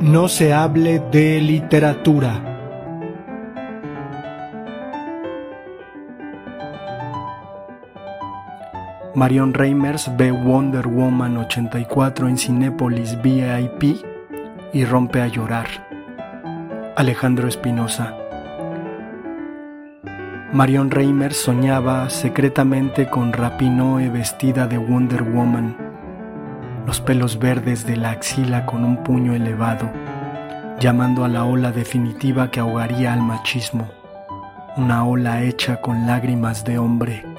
No se hable de literatura. Marion Reimers ve Wonder Woman 84 en Cinépolis VIP y rompe a llorar. Alejandro Espinosa. Marion Reimers soñaba secretamente con Rapinoe vestida de Wonder Woman los pelos verdes de la axila con un puño elevado, llamando a la ola definitiva que ahogaría al machismo, una ola hecha con lágrimas de hombre